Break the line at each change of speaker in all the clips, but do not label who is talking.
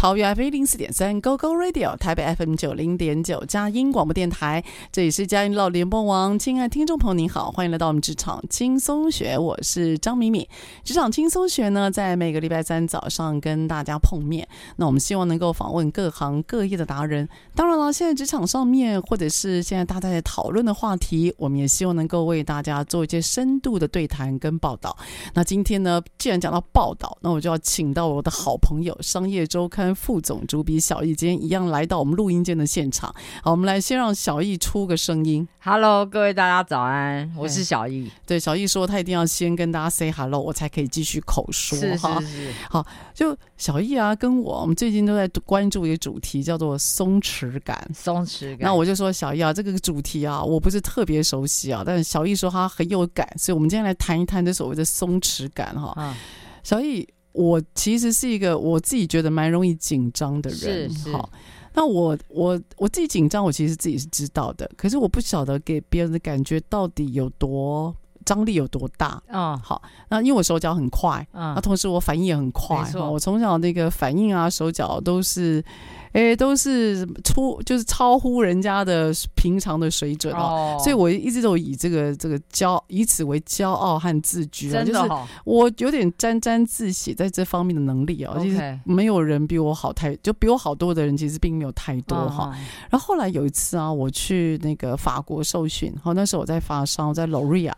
桃园 F 一零四点三 Go Go Radio，台北 FM 九零点九佳音广播电台，这里是佳音老联播网。亲爱听众朋友，您好，欢迎来到我们职场轻松学，我是张敏敏。职场轻松学呢，在每个礼拜三早上跟大家碰面。那我们希望能够访问各行各业的达人。当然了，现在职场上面或者是现在大家在讨论的话题，我们也希望能够为大家做一些深度的对谈跟报道。那今天呢，既然讲到报道，那我就要请到我的好朋友《商业周刊》。副总主笔小易今天一样来到我们录音间的现场。好，我们来先让小易出个声音。
Hello，各位大家早安，我是小易。
对，小易说他一定要先跟大家 say hello，我才可以继续口说。
是是是。
好，就小易啊，跟我，我们最近都在关注一个主题，叫做松弛感。
松弛感。
那我就说小易啊，这个主题啊，我不是特别熟悉啊，但是小易说他很有感，所以我们今天来谈一谈这所谓的松弛感哈。嗯。小易。我其实是一个我自己觉得蛮容易紧张的人。好，那我我我自己紧张，我其实自己是知道的，可是我不晓得给别人的感觉到底有多张力有多大。嗯，好，那因为我手脚很快，嗯，那同时我反应也很快。我从小那个反应啊，手脚都是。哎，都是出就是超乎人家的平常的水准哦，所以我一直都以这个这个骄以此为骄傲和自居啊，就是我有点沾沾自喜在这方面的能力啊，其实没有人比我好太，就比我好多的人其实并没有太多哈。然后后来有一次啊，我去那个法国受训，好，那时候我在发烧，我在 Loria，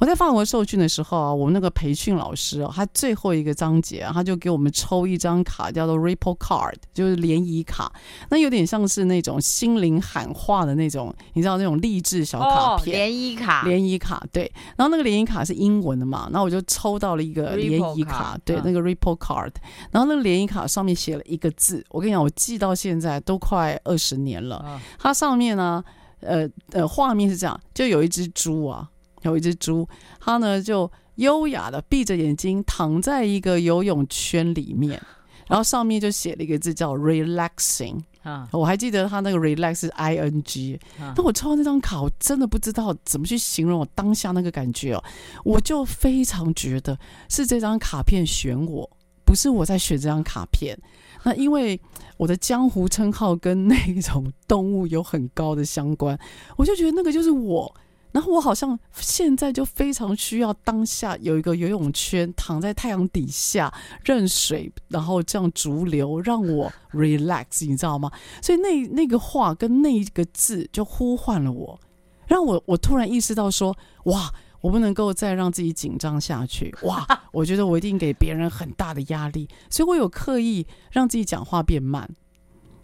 我在法国受训的时候啊，我们那个培训老师啊，他最后一个章节啊，他就给我们抽一张卡，叫做 Ripple Card，就是联谊卡。卡，那有点像是那种心灵喊话的那种，你知道那种励志小卡片，
联谊卡，
联谊卡，对。然后那个联谊卡是英文的嘛，然后我就抽到了一个联谊卡，对，那个 Ripple Card。然后那个联谊卡上面写了一个字，我跟你讲，我记到现在都快二十年了。它上面呢，呃呃，画面是这样，就有一只猪啊，有一只猪，它呢就优雅的闭着眼睛躺在一个游泳圈里面。然后上面就写了一个字叫 relaxing，啊，我还记得他那个 relax 是 i n g，但我抽到那张卡，我真的不知道怎么去形容我当下那个感觉哦，我就非常觉得是这张卡片选我，不是我在选这张卡片。那因为我的江湖称号跟那种动物有很高的相关，我就觉得那个就是我。然后我好像现在就非常需要当下有一个游泳圈，躺在太阳底下任水，然后这样逐流，让我 relax，你知道吗？所以那那个话跟那一个字就呼唤了我，让我我突然意识到说，哇，我不能够再让自己紧张下去，哇，我觉得我一定给别人很大的压力，所以我有刻意让自己讲话变慢。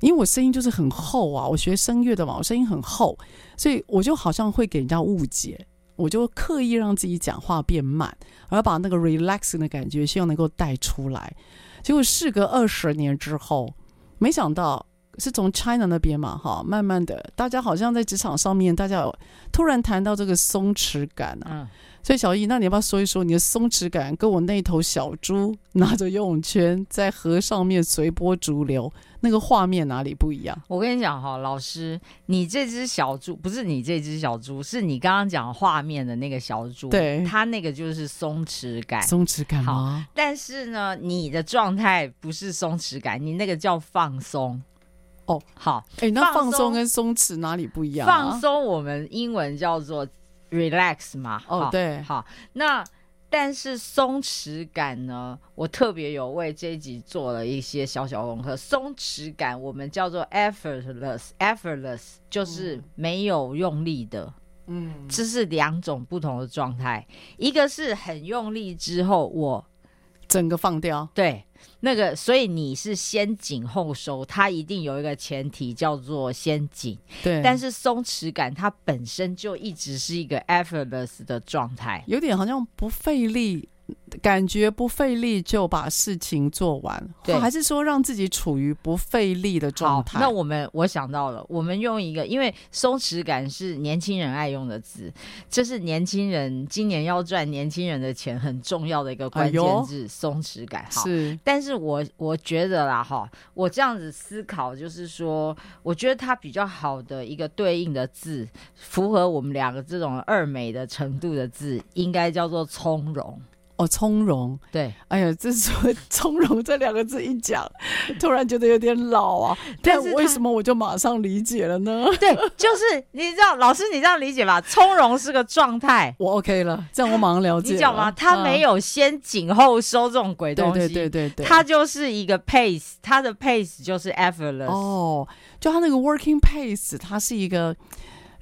因为我声音就是很厚啊，我学声乐的嘛，我声音很厚，所以我就好像会给人家误解，我就刻意让自己讲话变慢，而把那个 relaxing 的感觉希望能够带出来。结果事隔二十年之后，没想到是从 China 那边嘛，哈，慢慢的，大家好像在职场上面，大家突然谈到这个松弛感啊。所以小易，那你要不要说一说你的松弛感，跟我那头小猪拿着游泳圈在河上面随波逐流那个画面哪里不一样？
我跟你讲哈，老师，你这只小猪不是你这只小猪，是你刚刚讲画面的那个小猪，
对，
它那个就是松弛感，
松弛感吗？
但是呢，你的状态不是松弛感，你那个叫放松。
哦，好，哎，那放松跟松弛哪里不一样啊？
放松我们英文叫做。Relax 嘛，
哦对，
好，那但是松弛感呢？我特别有为这一集做了一些小小功课。松弛感我们叫做 effortless，effortless 就是没有用力的，嗯，这是两种不同的状态，一个是很用力之后我
整个放掉，
对。那个，所以你是先紧后收，它一定有一个前提叫做先紧。
对，
但是松弛感它本身就一直是一个 effortless 的状态，
有点好像不费力。感觉不费力就把事情做完，对，还是说让自己处于不费力的状态？
那我们我想到了，我们用一个，因为松弛感是年轻人爱用的字，这是年轻人今年要赚年轻人的钱很重要的一个关键字，松弛感。好，
是，
但是我我觉得啦，哈，我这样子思考，就是说，我觉得它比较好的一个对应的字，符合我们两个这种二美的程度的字，应该叫做从容。
哦，从容，
对，
哎呀，这是从容这两个字一讲，突然觉得有点老啊。但为什么我就马上理解了呢？
对，就是你知道，老师你这样理解吧，从容是个状态，
我 OK 了，这样我马上了解了。
你知道吗？他没有先紧后收这种鬼东西，
对对对对对，
他就是一个 pace，他的 pace 就是 effortless。
哦，就他那个 working pace，它是一个。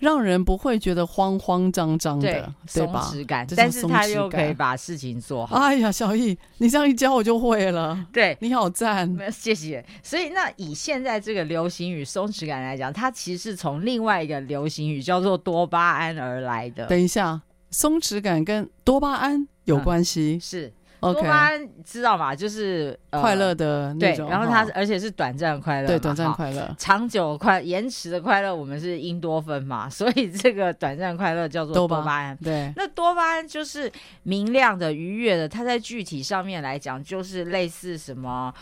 让人不会觉得慌慌张张的，对，松
弛感，但是他又可以把事情做好。
哎呀，小易，你这样一教我就会了。
对，
你好赞，
谢谢。所以，那以现在这个流行语“松弛感”来讲，它其实是从另外一个流行语叫做多巴胺而来的。
等一下，松弛感跟多巴胺有关系？
嗯、是。多巴胺知道吗？就是、呃、
快乐的那种，
对，然后它而且是短暂快乐，
对，短暂快乐，
长久快延迟的快乐，我们是因多酚嘛，所以这个短暂快乐叫做多巴胺。
对，
那多巴胺就是明亮的、愉悦的，它在具体上面来讲，就是类似什么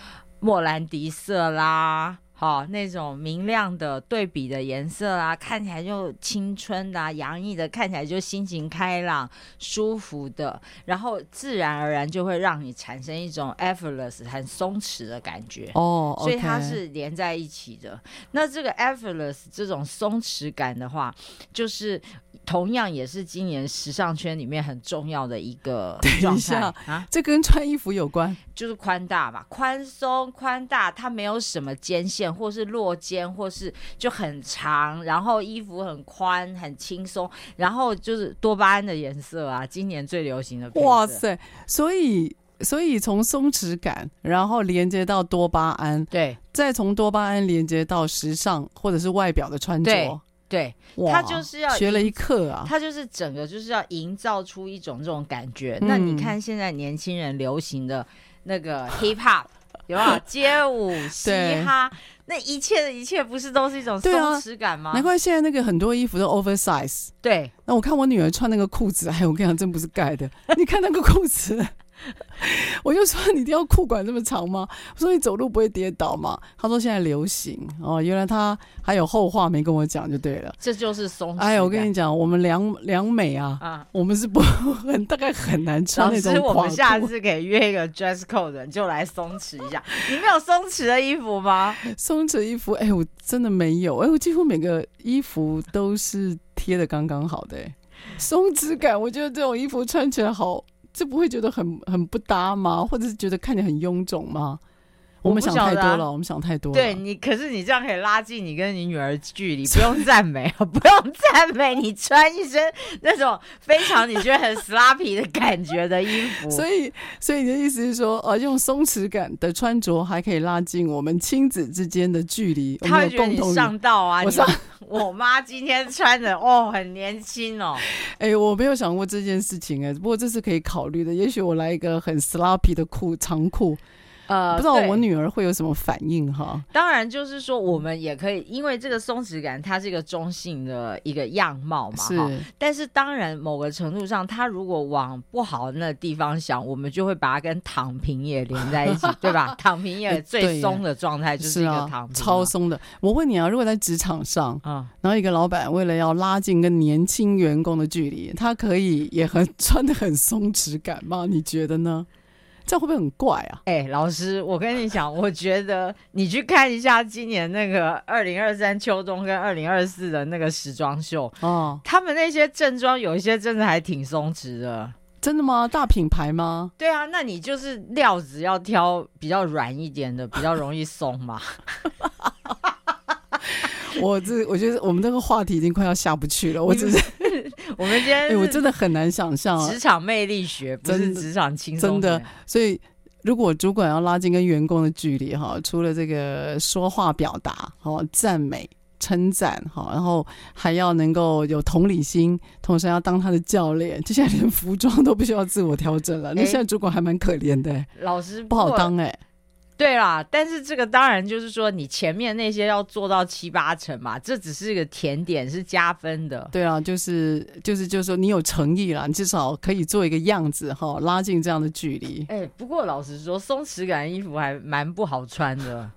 莫兰迪色啦。好，那种明亮的对比的颜色啊，看起来就青春的、啊、洋溢的，看起来就心情开朗、舒服的，然后自然而然就会让你产生一种 effortless 很松弛的感觉。
哦，oh.
所以它是连在一起的。那这个 effortless 这种松弛感的话，就是。同样也是今年时尚圈里面很重要的一个状态啊，
这跟穿衣服有关，
就是宽大吧，宽松宽大，它没有什么肩线，或是落肩，或是就很长，然后衣服很宽很轻松，然后就是多巴胺的颜色啊，今年最流行的。
哇塞，所以所以从松弛感，然后连接到多巴胺，
对，
再从多巴胺连接到时尚或者是外表的穿着。
对，他就是要
学了一课啊！
他就是整个就是要营造出一种这种感觉。嗯、那你看现在年轻人流行的那个 hip hop 有没有街舞、嘻哈？那一切的一切不是都是一种松弛感吗？
难怪现在那个很多衣服都 oversize。
对，
那我看我女儿穿那个裤子，哎，我跟你讲，真不是盖的。你看那个裤子。我就说，你一定要裤管这么长吗？我说你走路不会跌倒吗？他说现在流行哦，原来他还有后话没跟我讲就对了。
这就是松弛。
哎，我跟你讲，我们两两美啊，啊我们是不很 大概很难穿那种。
老师，我们下次可以约一个 dress code，就来松弛一下。你没有松弛的衣服吗？
松弛衣服，哎，我真的没有。哎，我几乎每个衣服都是贴的刚刚好的。哎，松弛感，我觉得这种衣服穿起来好。就不会觉得很很不搭吗？或者是觉得看起来很臃肿吗？我们想太多了，我们想太多了。
对你，可是你这样可以拉近你跟你女儿距离，不用赞美，不用赞美，你穿一身那种非常你觉得很 sloppy 的感觉的衣服。
所以，所以你的意思是说，呃，用松弛感的穿着还可以拉近我们亲子之间的距离。
他会觉得你上道啊！我上，我妈今天穿的哦，很年轻哦。
哎，我没有想过这件事情哎，不过这是可以考虑的。也许我来一个很 sloppy 的裤长裤。
呃，
不知道我女儿会有什么反应哈？
当然，就是说我们也可以，因为这个松弛感它是一个中性的一个样貌嘛，哈。
是，
但是当然，某个程度上，它如果往不好的那地方想，我们就会把它跟躺平也连在一起，对吧？躺平也最松的状态就是一个躺平，
啊，超松的。我问你啊，如果在职场上，
嗯，
然后一个老板为了要拉近跟年轻员工的距离，他可以也很 穿的很松弛感吗？你觉得呢？这样会不会很怪啊？
哎、欸，老师，我跟你讲，我觉得你去看一下今年那个二零二三秋冬跟二零二四的那个时装秀
哦，
他们那些正装有一些真的还挺松弛的。
真的吗？大品牌吗？
对啊，那你就是料子要挑比较软一点的，比较容易松嘛。
我这我觉得我们这个话题已经快要下不去了。我只是
我们今天、
欸，我真的很难想象
职场魅力学不是职场轻松
真的。所以，如果主管要拉近跟员工的距离哈，除了这个说话表达哈、赞美、称赞哈，然后还要能够有同理心，同时要当他的教练。就现在连服装都不需要自我调整了，欸、那现在主管还蛮可怜的、欸，
老师
不好当哎、欸。
对啦，但是这个当然就是说，你前面那些要做到七八成嘛，这只是一个甜点，是加分的。
对啊，就是就是就是说，你有诚意啦，你至少可以做一个样子哈，拉近这样的距离。
哎，不过老实说，松弛感衣服还蛮不好穿的，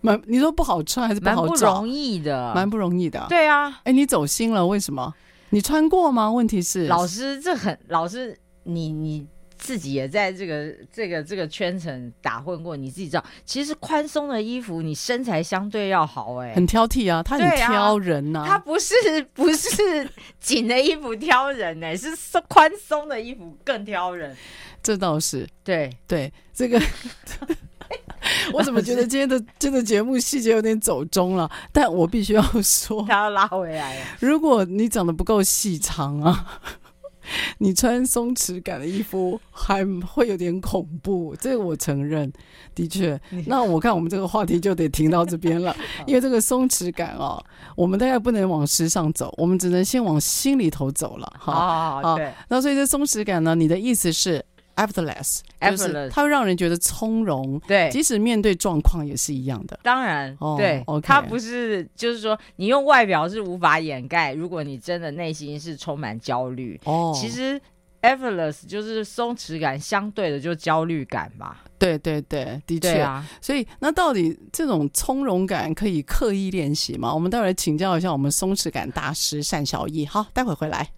蛮你说不好穿还是不好？
蛮不容易的，
蛮不容易的。
对啊，
哎，你走心了，为什么？你穿过吗？问题是，
老师这很老师，你你。自己也在这个这个这个圈层打混过，你自己知道，其实宽松的衣服，你身材相对要好、欸，哎，
很挑剔啊，他很挑人呐、啊，
他不是 不是紧的衣服挑人、欸，哎，是宽松的衣服更挑人，
这倒是，
对。
对，这个，我怎么觉得今天的 这个节目细节有点走中了？但我必须要说，
他要拉回来，
如果你长得不够细长啊。你穿松弛感的衣服还会有点恐怖，这个我承认，的确。那我看我们这个话题就得停到这边了，因为这个松弛感哦，我们大概不能往时尚走，我们只能先往心里头走了。哈，
好，好，对。
那所以这松弛感呢，你的意思是？effortless，就是它会让人觉得从容，
对，
即使面对状况也是一样的。
当然，
哦、
对
，okay、
它不是，就是说你用外表是无法掩盖，如果你真的内心是充满焦虑，哦，其实 effortless 就是松弛感相对的就焦虑感嘛。
对对对，的确啊。所以那到底这种从容感可以刻意练习吗？我们待会儿请教一下我们松弛感大师单小易。好，待会儿回来。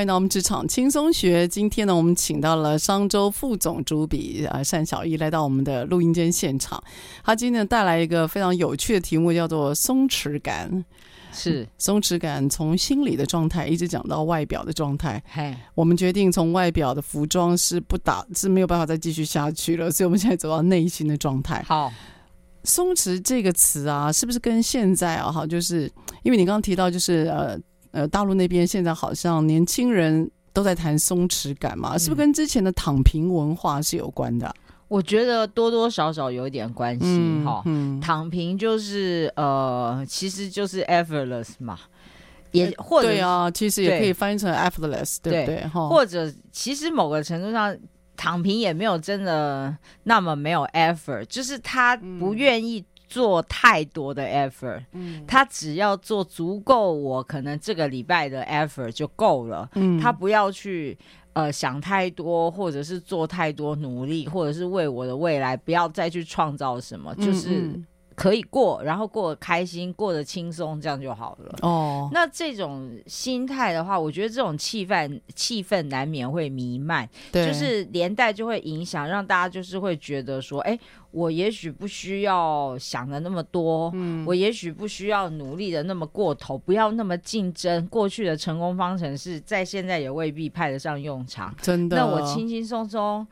欢迎到我们职场轻松学。今天呢，我们请到了商周副总主笔啊单小艺来到我们的录音间现场。他今天带来一个非常有趣的题目，叫做松弛感。
是
松弛感，从心理的状态一直讲到外表的状态。
嘿，
我们决定从外表的服装是不打是没有办法再继续下去了，所以我们现在走到内心的状态。
好，
松弛这个词啊，是不是跟现在啊，哈，就是因为你刚刚提到，就是呃。呃，大陆那边现在好像年轻人都在谈松弛感嘛，是不是跟之前的躺平文化是有关的啊？
我觉得多多少少有一点关系哈。
嗯，嗯，
躺平就是呃，其实就是 effortless 嘛，也或者
对啊，其实也可以翻译成 effortless，对，对不对？哈，
或者其实某个程度上，躺平也没有真的那么没有 effort，就是他不愿意。做太多的 effort，嗯，他只要做足够，我可能这个礼拜的 effort 就够了，嗯，他不要去呃想太多，或者是做太多努力，或者是为我的未来不要再去创造什么，就是。可以过，然后过得开心，过得轻松，这样就好了。哦，那这种心态的话，我觉得这种气氛气氛难免会弥漫，对，就是连带就会影响，让大家就是会觉得说，哎，我也许不需要想的那么多，嗯，我也许不需要努力的那么过头，不要那么竞争。过去的成功方程式在现在也未必派得上用场，真的。那我轻轻松松。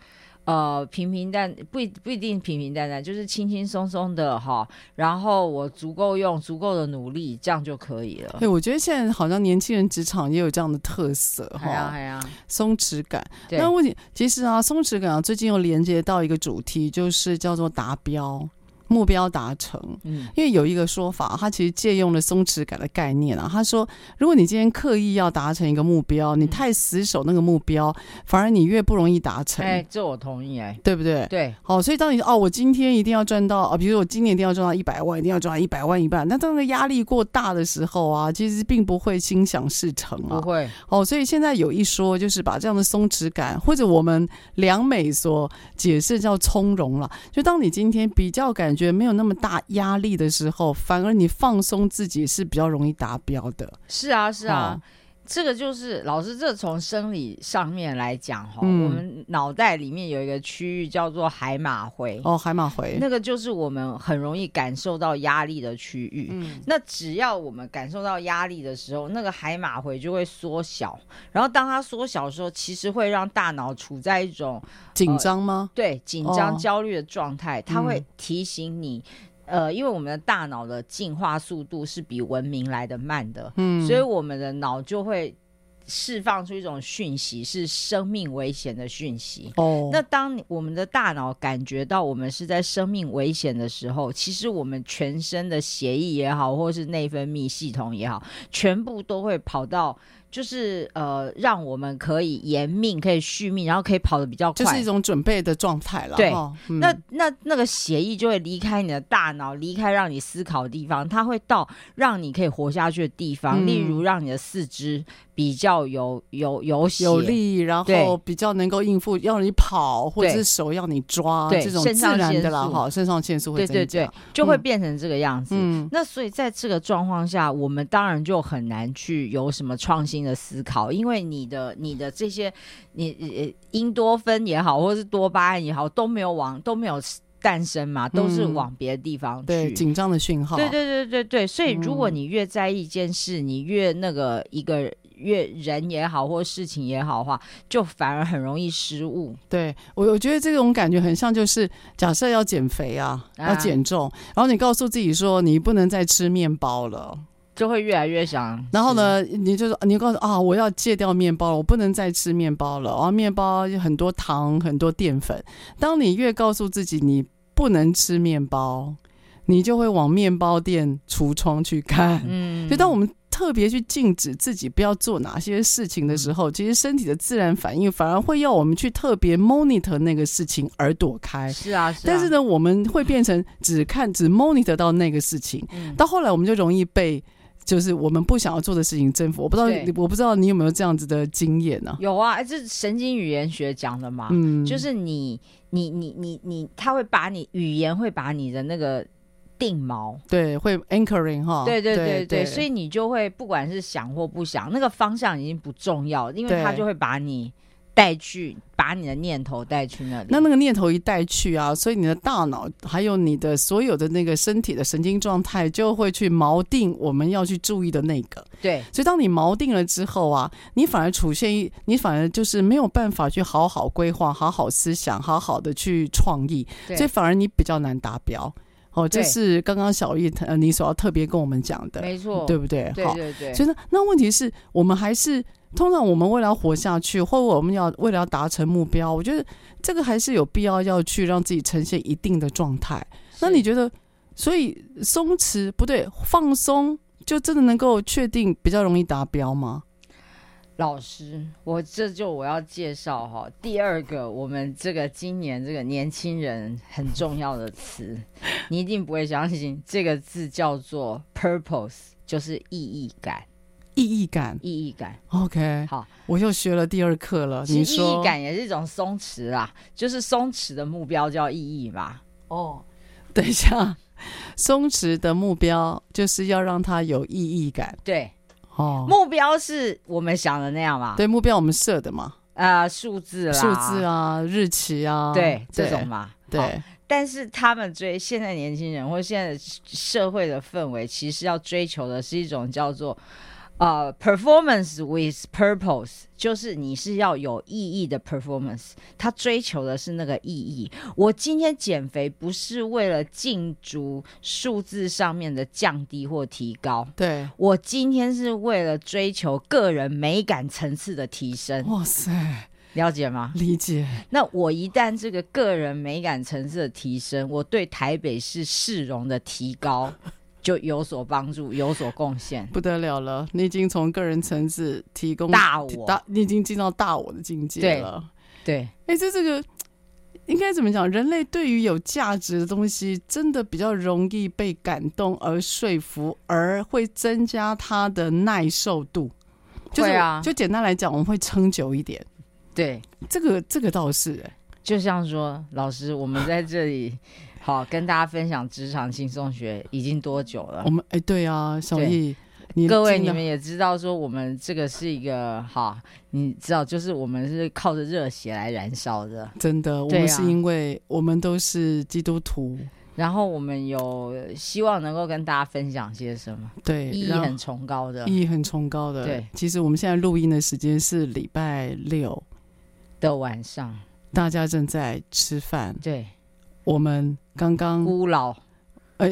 呃，平平淡不不一定平平淡淡，就是轻轻松松的哈。然后我足够用足够的努力，这样就可以了。对，
我觉得现在好像年轻人职场也有这样的特色哈。
呀哎呀，
松弛感。那问题其实啊，松弛感啊，最近又连接到一个主题，就是叫做达标。目标达成，嗯，因为有一个说法，他其实借用了松弛感的概念啊。他说，如果你今天刻意要达成一个目标，你太死守那个目标，反而你越不容易达成。
哎，这我同意，哎，
对不对？
对，
好，所以当你哦，我今天一定要赚到啊，比如说我今年一定要赚到一百万，一定要赚到一百万一半，那当个压力过大的时候啊，其实并不会心想事成啊，
不会。
哦，所以现在有一说，就是把这样的松弛感，或者我们良美所解释叫从容了，就当你今天比较感。觉得没有那么大压力的时候，反而你放松自己是比较容易达标的。
是啊，是啊。哦这个就是老师，这从生理上面来讲哈，嗯、我们脑袋里面有一个区域叫做海马回
哦，海马回
那个就是我们很容易感受到压力的区域。嗯，那只要我们感受到压力的时候，那个海马回就会缩小，然后当它缩小的时候，其实会让大脑处在一种
紧张吗？
呃、对，紧张、焦虑的状态，它会提醒你。呃，因为我们的大脑的进化速度是比文明来的慢的，嗯，所以我们的脑就会释放出一种讯息，是生命危险的讯息。哦，那当我们的大脑感觉到我们是在生命危险的时候，其实我们全身的血液也好，或是内分泌系统也好，全部都会跑到。就是呃，让我们可以延命，可以续命，然后可以跑得比较快，
就是一种准备的状态了。
对，嗯、那那那个协议就会离开你的大脑，离开让你思考的地方，它会到让你可以活下去的地方，嗯、例如让你的四肢比较有有有
有力，然后比较能够应付要你跑，或者是手要你抓对这种自然的啦。哈，肾上腺素会增加，对对对，
就会变成这个样子。嗯，那所以在这个状况下，我们当然就很难去有什么创新的思考，因为你的你的这些你呃因多酚也好，或者是多巴胺也好，都没有往都没有诞生嘛，都是往别的地方去。
对，紧张的讯号。
对对对对对，所以如果你越在意一件事，你越那个一个越人也好，或事情也好的话，就反而很容易失误。
对我我觉得这种感觉很像，就是假设要减肥啊，要减重，然后你告诉自己说你不能再吃面包了。
就会越来越想，
然后呢，你就说，你告诉啊，我要戒掉面包了，我不能再吃面包了。然后面包有很多糖，很多淀粉。当你越告诉自己你不能吃面包，你就会往面包店橱窗去看。嗯，所以当我们特别去禁止自己不要做哪些事情的时候，嗯、其实身体的自然反应反而会要我们去特别 monitor 那个事情而躲开。
是啊，是啊。
但是呢，我们会变成只看只 monitor 到那个事情，嗯、到后来我们就容易被。就是我们不想要做的事情征服。我不知道，我不知道你有没有这样子的经验呢？
有啊，这是神经语言学讲的嘛，
嗯，
就是你你你你你，他会把你语言会把你的那个定锚，
对，会 anchoring 哈，
对对对对，对，所以你就会不管是想或不想，那个方向已经不重要，因为他就会把你。带去，把你的念头带去那里。
那那个念头一带去啊，所以你的大脑还有你的所有的那个身体的神经状态就会去锚定我们要去注意的那个。
对，
所以当你锚定了之后啊，你反而出现一，你反而就是没有办法去好好规划、好好思想、好好的去创意，所以反而你比较难达标。哦，这是刚刚小艺呃你所要特别跟我们讲的，
没错，
对不对？
对对对。
所以呢，那问题是我们还是。通常我们为了要活下去，或者我们要为了要达成目标，我觉得这个还是有必要要去让自己呈现一定的状态。那你觉得，所以松弛不对，放松就真的能够确定比较容易达标吗？
老师，我这就我要介绍哈，第二个我们这个今年这个年轻人很重要的词，你一定不会相信，这个字叫做 purpose，就是意义感。
意义感，
意义感
，OK，
好，
我又学了第二课了。你说，
意义感也是一种松弛啦，就是松弛的目标叫意义嘛。
哦，等一下，松弛的目标就是要让它有意义感。
对，
哦，
目标是我们想的那样嘛？
对，目标我们设的嘛？
呃，数字啦，
数字啊，日期啊，
对，这种嘛。
对，
但是他们追现在年轻人或现在社会的氛围，其实要追求的是一种叫做。呃、uh，performance with purpose，就是你是要有意义的 performance，他追求的是那个意义。我今天减肥不是为了进足数字上面的降低或提高，
对，
我今天是为了追求个人美感层次的提升。
哇塞，
了解吗？
理解。
那我一旦这个个人美感层次的提升，我对台北市市容的提高。就有所帮助，有所贡献，
不得了了！你已经从个人层次提供
大我，
大你已经进到大我的境界了。
对，
哎，这这个应该怎么讲？人类对于有价值的东西，真的比较容易被感动而说服，而会增加他的耐受度。就是、
对啊，
就简单来讲，我们会撑久一点。
对，
这个这个倒是哎，
就像说老师，我们在这里。好，跟大家分享职场轻松学已经多久了？
我们哎，对啊，小易，你
各位你们也知道，说我们这个是一个哈，你知道，就是我们是靠着热血来燃烧的。
真的，我们是因为我们都是基督徒，
然后我们有希望能够跟大家分享些什么？
对，
意义很崇高的，
意义很崇高的。
对，
其实我们现在录音的时间是礼拜六
的晚上，
大家正在吃饭。
对。
我们刚刚
孤老，
哎，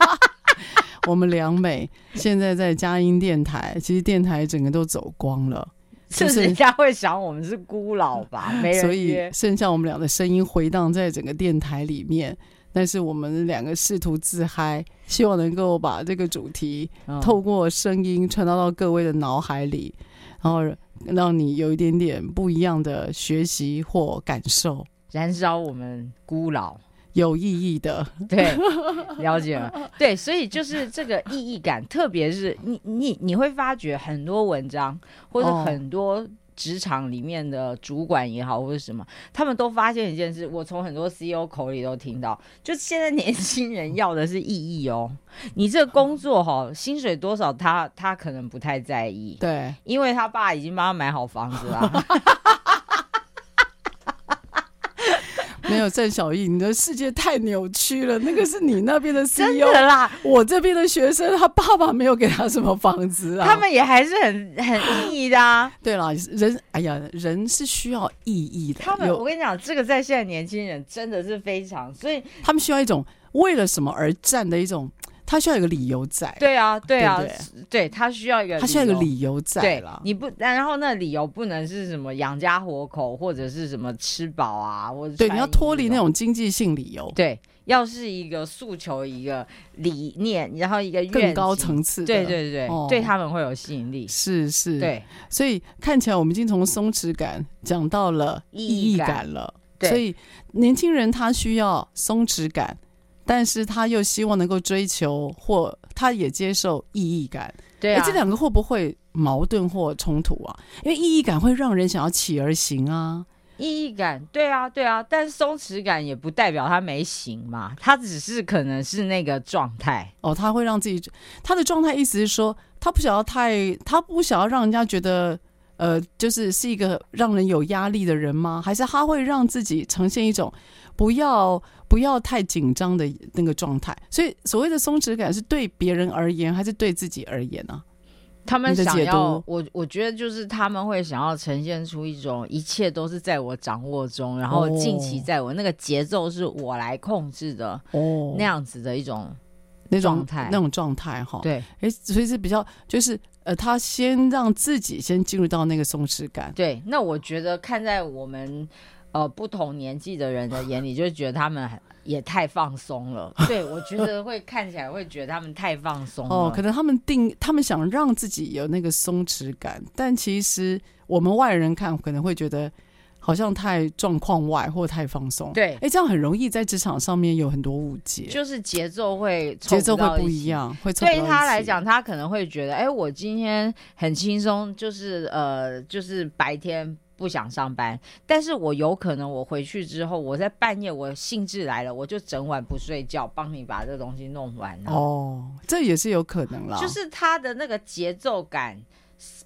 我们良美现在在佳音电台，其实电台整个都走光了，
是人家会想我们是孤老吧？没人，
所以剩下我们俩的声音回荡在整个电台里面。但是我们两个试图自嗨，希望能够把这个主题透过声音传达到各位的脑海里，然后让你有一点点不一样的学习或感受。
燃烧我们孤老。
有意义的，
对，了解了，对，所以就是这个意义感，特别是你你你会发觉很多文章或者很多职场里面的主管也好或者什么，他们都发现一件事，我从很多 CEO 口里都听到，就现在年轻人要的是意义哦，你这个工作哈，薪水多少他他可能不太在意，
对，
因为他爸已经帮他买好房子了。
没有郑小艺，你的世界太扭曲了。那个是你那边的 CEO
真的啦，
我这边的学生，他爸爸没有给他什么房子啊。
他们也还是很很意义的啊。
对了，人，哎呀，人是需要意义的。
他们，我跟你讲，这个在现在年轻人真的是非常，所以
他们需要一种为了什么而战的一种。他需要一个理由在，
对啊，对啊，
对，对，
对他需要一个，
他需要一个理由在了。
你不，然后那理由不能是什么养家活口，或者是什么吃饱啊，或者
对，你要脱离那种经济性理由。
对，要是一个诉求，一个理念，然后一个
更高层次的，
对对对，
哦，
对他们会有吸引力。
是是，
对，
所以看起来我们已经从松弛感讲到了意义感了。
对，
所以年轻人他需要松弛感。但是他又希望能够追求或他也接受意义感。
对啊，
这两个会不会矛盾或冲突啊？因为意义感会让人想要起而行啊。
意义感，对啊，对啊，但是松弛感也不代表他没行嘛，他只是可能是那个状态
哦，他会让自己他的状态，意思是说他不想要太，他不想要让人家觉得呃，就是是一个让人有压力的人吗？还是他会让自己呈现一种不要不要太紧张的那个状态？所以所谓的松弛感是对别人而言，还是对自己而言呢、啊？
他们想要我，我觉得就是他们会想要呈现出一种一切都是在我掌握中，然后近期在我、哦、那个节奏是我来控制的哦，那样子的一种
那种状态，那种状态哈。
对，
哎，所以是比较就是呃，他先让自己先进入到那个松弛感。
对，那我觉得看在我们呃不同年纪的人的眼里，就觉得他们。也太放松了，对，我觉得会看起来会觉得他们太放松了。
哦，可能他们定，他们想让自己有那个松弛感，但其实我们外人看可能会觉得好像太状况外或太放松。
对，
哎，这样很容易在职场上面有很多误解，
就是节奏会
节奏会不一样，会
对他来讲，他可能会觉得，哎，我今天很轻松，就是呃，就是白天。不想上班，但是我有可能我回去之后，我在半夜我兴致来了，我就整晚不睡觉，帮你把这个东西弄完了。
哦，这也是有可能啦。
就是他的那个节奏感，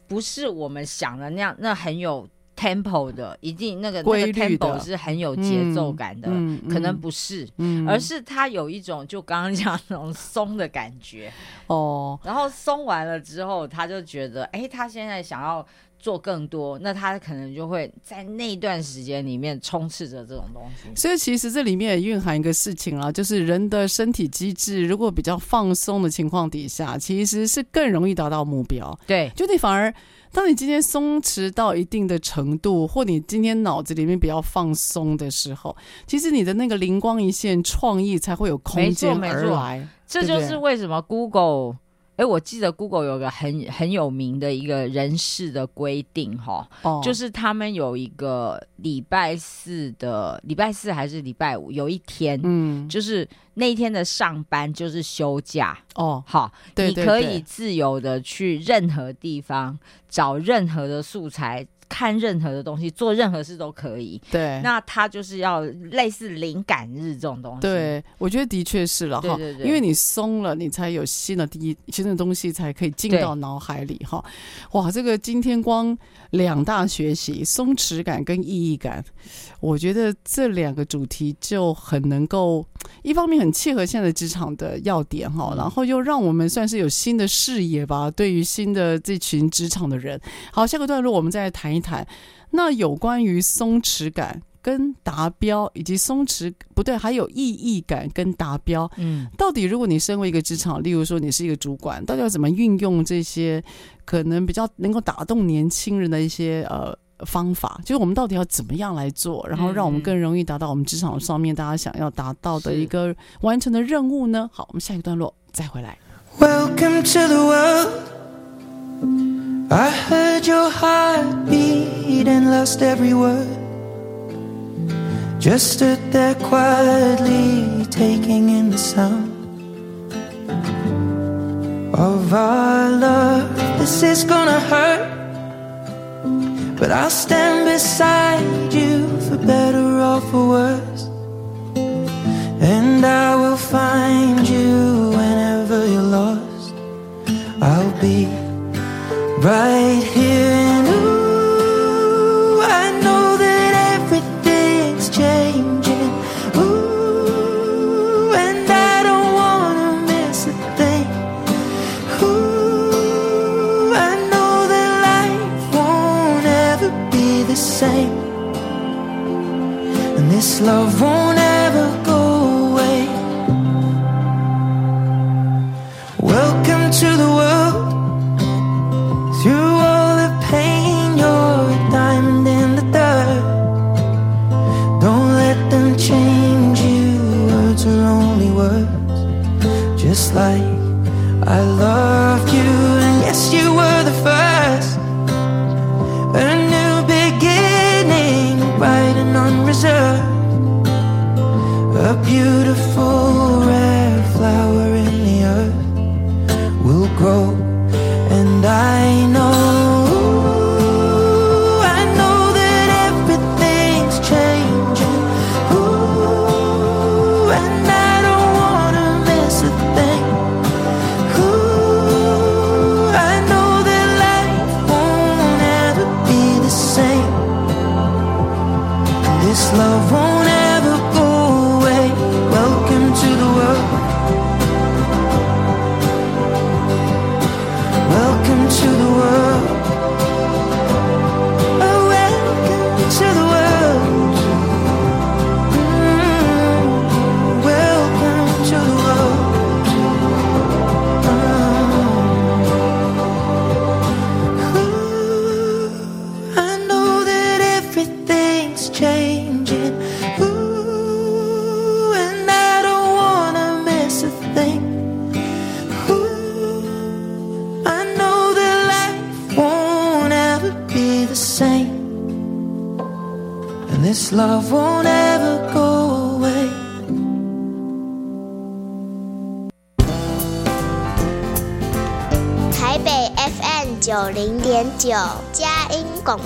不是我们想的那样，那很有 tempo 的，一定那个那个 tempo 是很有节奏感的，嗯、可能不是，嗯、而是他有一种就刚刚讲那种松的感觉。哦，然后松完了之后，他就觉得，哎，他现在想要。做更多，那他可能就会在那段时间里面充斥着这种东西。
所以其实这里面也蕴含一个事情啊，就是人的身体机制如果比较放松的情况底下，其实是更容易达到目标。
对，
就你反而当你今天松弛到一定的程度，或你今天脑子里面比较放松的时候，其实你的那个灵光一现、创意才会有空间而来。
这就是为什么 Google。哎，我记得 Google 有个很很有名的一个人事的规定，哈、哦，就是他们有一个礼拜四的礼拜四还是礼拜五有一天，嗯，就是那一天的上班就是休假哦，好，对对对，你可以自由的去任何地方找任何的素材。看任何的东西，做任何事都可以。
对，
那他就是要类似灵感日这种东西。
对，我觉得的确是了哈。
对对对，
因为你松了，你才有新的第一新的东西才可以进到脑海里哈。哇，这个今天光两大学习，松弛感跟意义感，我觉得这两个主题就很能够，一方面很契合现在职场的要点哈，然后又让我们算是有新的视野吧。对于新的这群职场的人，好，下个段落我们再谈一。谈那有关于松弛感跟达标，以及松弛不对，还有意义感跟达标。嗯，到底如果你身为一个职场，例如说你是一个主管，到底要怎么运用这些可能比较能够打动年轻人的一些呃方法？就是我们到底要怎么样来做，然后让我们更容易达到我们职场上面大家想要达到的一个完成的任务呢？好，我们下一个段落再回来。Welcome to the world. I heard your heart beat and lost every word. Just stood there quietly, taking in the sound of our love. This is gonna hurt, but I'll stand beside you for better or for worse. And I will find you whenever you're lost. I'll be right here and ooh, I know that everything's changing. Ooh, and I don't wanna miss a thing. Ooh, I know that life won't ever be the same. And this love won't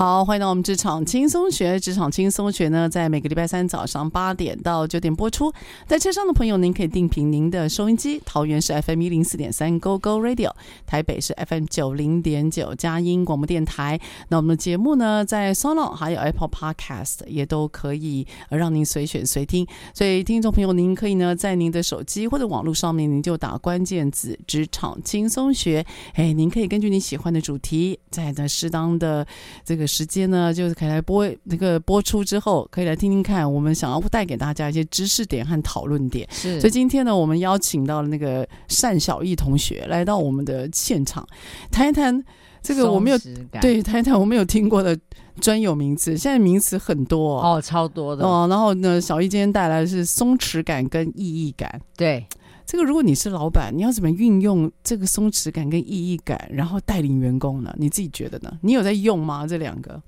好，欢迎到我们职场轻松学。职场轻松学呢，在每个礼拜三早上八点到九点播出。在车上的朋友，您可以定频您的收音机。桃园是 FM 一零四点三 Go Go Radio，台北是 FM 九零点九佳音广播电台。那我们的节目呢，在 SoundOn 还有 Apple Podcast 也都可以让您随选随听。所以，听众朋友，您可以呢，在您的手机或者网络上面，您就打关键字“职场轻松学”。哎，您可以根据你喜欢的主题，在这适当的这个。时间呢，就是可以来播那个播出之后，可以来听听看，我们想要带给大家一些知识点和讨论点。
是，
所以今天呢，我们邀请到了那个单小艺同学来到我们的现场，谈一谈这个我没有对谈一谈我没有听过的专有名词。现在名词很多
哦，超多的
哦。然后呢，小艺今天带来的是松弛感跟意义感。
对。
这个如果你是老板，你要怎么运用这个松弛感跟意义感，然后带领员工呢？你自己觉得呢？你有在用吗？这两个？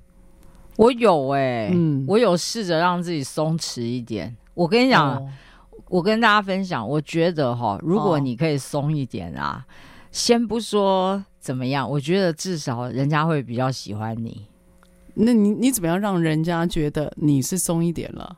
我有哎、欸，
嗯，
我有试着让自己松弛一点。我跟你讲，哦、我跟大家分享，我觉得哈，如果你可以松一点啊，哦、先不说怎么样，我觉得至少人家会比较喜欢你。
那你你怎么样让人家觉得你是松一点了？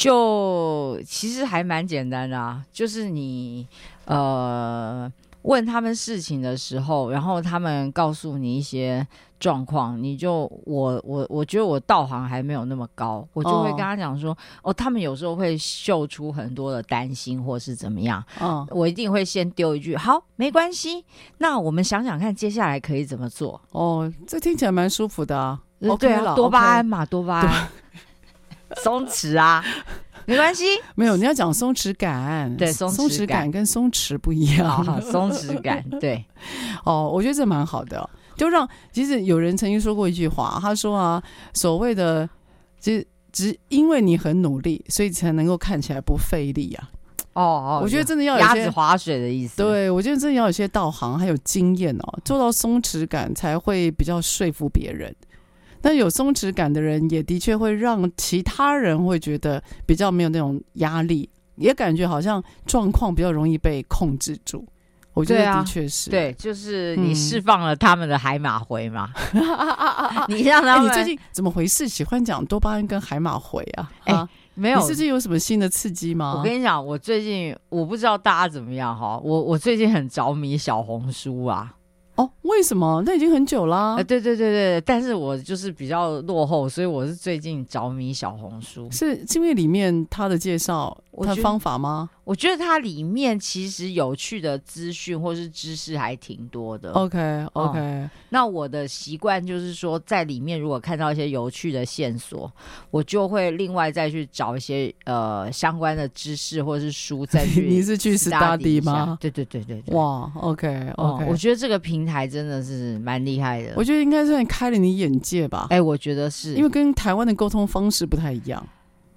就其实还蛮简单的啊，就是你呃问他们事情的时候，然后他们告诉你一些状况，你就我我我觉得我道行还没有那么高，我就会跟他讲说，哦，哦，他们有时候会秀出很多的担心或是怎么样，
哦，
我一定会先丢一句，好，没关系，那我们想想看接下来可以怎么做。
哦，这听起来蛮舒服的啊，
对啊多巴胺嘛，多巴胺。松弛啊，没关系。
没有，你要讲松弛感。
对，松
松弛感跟松弛不一样。
好，松弛感，对。
哦，我觉得这蛮好的，就让其实有人曾经说过一句话，他说啊，所谓的，只只因为你很努力，所以才能够看起来不费力啊。
哦哦，
我觉得真的要有
鸭子划水的意思。
对，我觉得真的要有些道行，还有经验哦，做到松弛感才会比较说服别人。但有松弛感的人，也的确会让其他人会觉得比较没有那种压力，也感觉好像状况比较容易被控制住。我觉得的确是，
对，啊、对，就是你释放了他们的海马回嘛。嗯、你让他们、欸，
你最近怎么回事？喜欢讲多巴胺跟海马回啊？哎、
欸，没有，
你最近有什么新的刺激吗？
我跟你讲，我最近我不知道大家怎么样哈，我我最近很着迷小红书啊。
哦，为什么？那已经很久啦。
呃，对对对对，但是我就是比较落后，所以我是最近着迷小红书。
是因为里面他的介绍，他的方法吗？
我觉得它里面其实有趣的资讯或是知识还挺多的。
OK OK，
嗯，那我的习惯就是说，在里面如果看到一些有趣的线索，我就会另外再去找一些呃相关的知识或者是书再去。
你是去 study 吗？
对对对对对。
哇，OK OK，嗯，
我觉得这个平台真的是蛮厉害的。
我觉得应该算开了你眼界吧。
哎，我觉得是因
为跟台湾的沟通方式不太一样。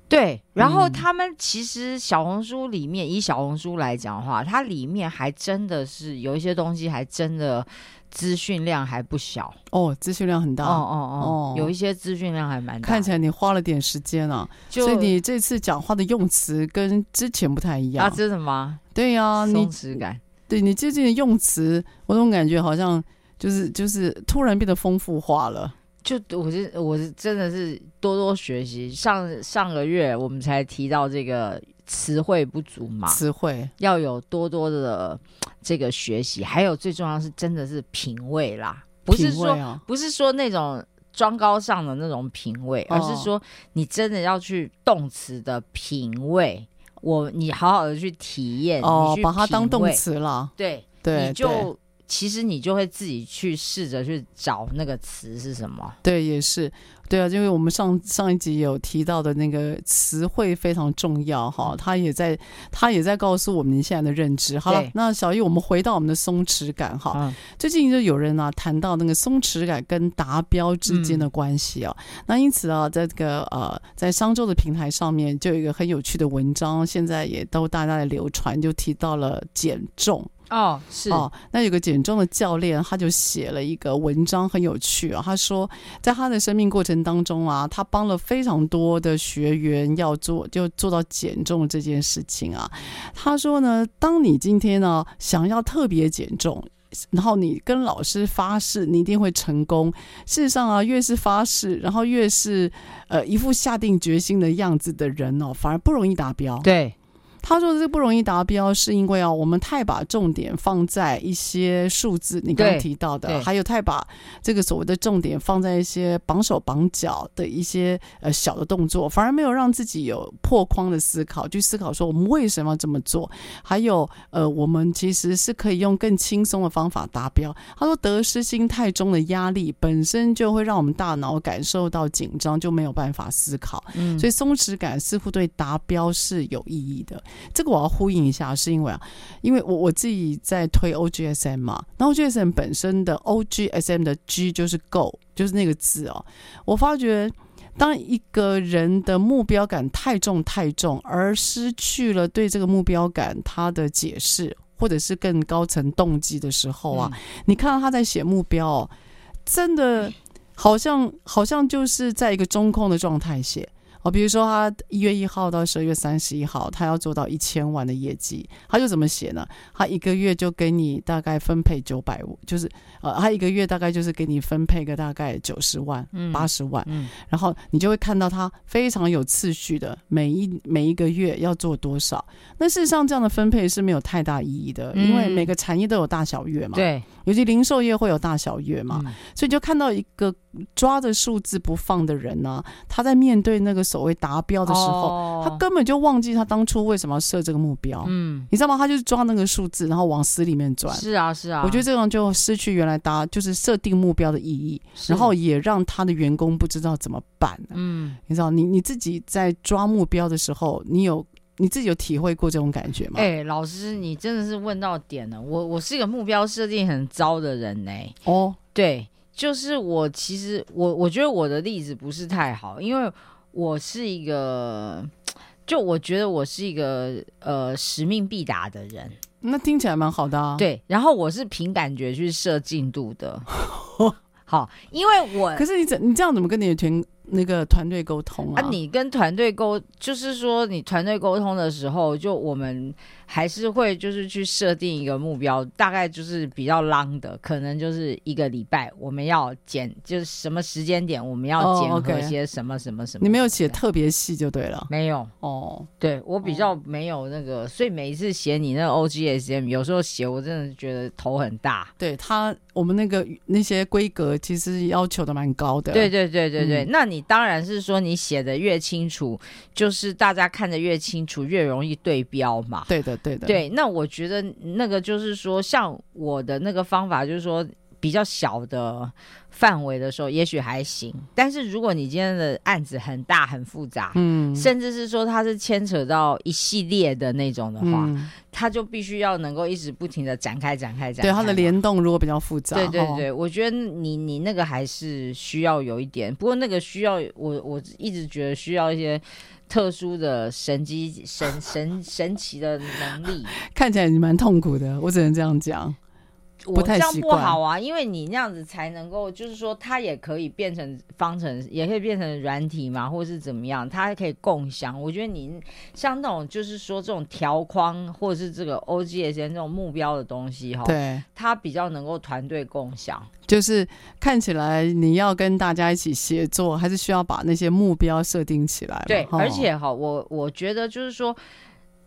对，然后他们其实小红书里面，嗯、以小红书来讲的话，它里面还真的是有一些东西，还真的资讯量还不小
哦，资讯量很大，
哦哦哦，哦有一些资讯量还蛮大。
看起来你花了点时间啊，就所以你这次讲话的用词跟之前不太一样
啊？真的吗？
对呀、啊，松
弛感。
对你最近的用词，我总感觉好像就是就是突然变得丰富化了。
就我是我是真的是多多学习。上上个月我们才提到这个词汇不足嘛，
词汇
要有多多的这个学习，还有最重要是真的是品味啦，不是说、啊、不是说那种装高尚的那种品味，而是说你真的要去动词的品味，我你好好的去体验，
哦，
你去
把它当动词了，
对
对，
你就。其实你就会自己去试着去找那个词是什么。
对，也是，对啊，因为我们上上一集有提到的那个词汇非常重要哈，他也在他也在告诉我们现在的认知。好了，那小易，我们回到我们的松弛感哈。嗯、最近就有人啊谈到那个松弛感跟达标之间的关系啊，嗯、那因此啊，在这个呃在商周的平台上面就有一个很有趣的文章，现在也都大家在流传，就提到了减重。
哦，是
哦，那有个减重的教练，他就写了一个文章，很有趣啊。他说，在他的生命过程当中啊，他帮了非常多的学员要做，就做到减重这件事情啊。他说呢，当你今天呢想要特别减重，然后你跟老师发誓你一定会成功，事实上啊，越是发誓，然后越是呃一副下定决心的样子的人哦，反而不容易达标。
对。
他说：“这不容易达标，是因为啊，我们太把重点放在一些数字，你刚刚提到的，还有太把这个所谓的重点放在一些绑手绑脚的一些呃小的动作，反而没有让自己有破框的思考，去思考说我们为什么要这么做，还有呃，我们其实是可以用更轻松的方法达标。”他说：“得失心太重的压力本身就会让我们大脑感受到紧张，就没有办法思考。嗯，所以松弛感似乎对达标是有意义的。”这个我要呼应一下，是因为啊，因为我我自己在推 OGSM 嘛，然后 OGSM 本身的 OGSM 的 G 就是 Go，就是那个字哦。我发觉，当一个人的目标感太重太重，而失去了对这个目标感他的解释，或者是更高层动机的时候啊，嗯、你看到他在写目标，哦真的好像好像就是在一个中空的状态写。哦，比如说他一月一号到十二月三十一号，他要做到一千万的业绩，他就怎么写呢？他一个月就给你大概分配九百五，就是呃，他一个月大概就是给你分配个大概九十万、八十万，嗯，然后你就会看到他非常有次序的每一每一个月要做多少。那事实上这样的分配是没有太大意义的，因为每个产业都有大小月嘛，对，尤其零售业会有大小月嘛，所以就看到一个抓着数字不放的人呢，他在面对那个。所谓达标的时候，哦、他根本就忘记他当初为什么要设这个目标。嗯，你知道吗？他就是抓那个数字，然后往死里面转。
是啊，是啊。
我觉得这样就失去原来达就是设定目标的意义，然后也让他的员工不知道怎么办。嗯，你知道，你你自己在抓目标的时候，你有你自己有体会过这种感觉吗？
哎、欸，老师，你真的是问到点了。我我是一个目标设定很糟的人呢、欸。哦，对，就是我其实我我觉得我的例子不是太好，因为。我是一个，就我觉得我是一个呃使命必达的人，
那听起来蛮好的啊。
对，然后我是凭感觉去设进度的。好，因为我
可是你怎你这样怎么跟你的团那个团队沟通啊？
你跟团队沟就是说你团队沟通的时候，就我们。还是会就是去设定一个目标，大概就是比较 long 的，可能就是一个礼拜我们要减，就是什么时间点我们要减和些什么什么什么。
你没有写特别细就对了。
没有哦，对我比较没有那个，所以每一次写你那个 OGSM，有时候写我真的觉得头很大。
对他，我们那个那些规格其实要求的蛮高的。
对对对对对，嗯、那你当然是说你写的越清楚，就是大家看的越清楚，越容易对标嘛。
对的。对的，
对，那我觉得那个就是说，像我的那个方法，就是说比较小的范围的时候，也许还行。但是如果你今天的案子很大、很复杂，嗯，甚至是说它是牵扯到一系列的那种的话，嗯、它就必须要能够一直不停的展开、展开、展开。
对，它的联动如果比较复杂，
对对对，我觉得你你那个还是需要有一点，不过那个需要我我一直觉得需要一些。特殊的神机神神神奇的能力，
看起来你蛮痛苦的，我只能这样讲。
我这样不好啊，因为你那样子才能够，就是说它也可以变成方程，也可以变成软体嘛，或者是怎么样，它还可以共享。我觉得你像那种就是说这种条框或者是这个 OGSM 这种目标的东西哈，
对，
它比较能够团队共享。
就是看起来你要跟大家一起协作，还是需要把那些目标设定起来。
对，而且哈，我我觉得就是说。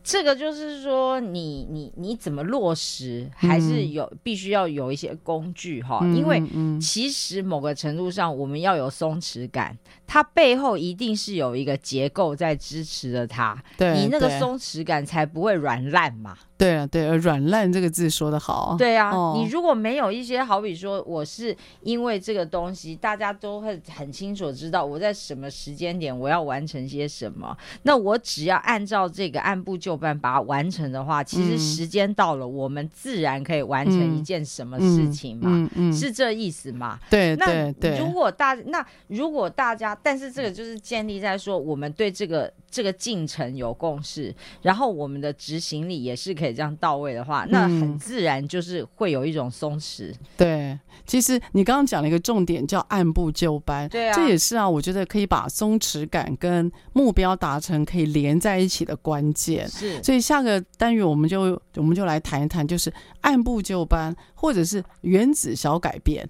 这个就是说你，你你你怎么落实，还是有必须要有一些工具哈，嗯、因为其实某个程度上，我们要有松弛感，它背后一定是有一个结构在支持着它，
对
你那个松弛感才不会软烂嘛。
对啊，对啊，软烂这个字说的好。
对啊，
哦、
你如果没有一些，好比说，我是因为这个东西，大家都会很清楚知道我在什么时间点我要完成些什么，那我只要按照这个按部就班把它完成的话，其实时间到了，我们自然可以完成一件什么事情嘛，
嗯嗯嗯、
是这意思嘛？
对，
那
对对。
如果大那如果大家，但是这个就是建立在说我们对这个这个进程有共识，然后我们的执行力也是可以这样到位的。话，那很自然就是会有一种松弛。
嗯、对，其实你刚刚讲了一个重点，叫按部就班。
对啊，
这也是啊，我觉得可以把松弛感跟目标达成可以连在一起的关键。
是，
所以下个单元我们就我们就来谈一谈，就是按部就班，或者是原子小改变。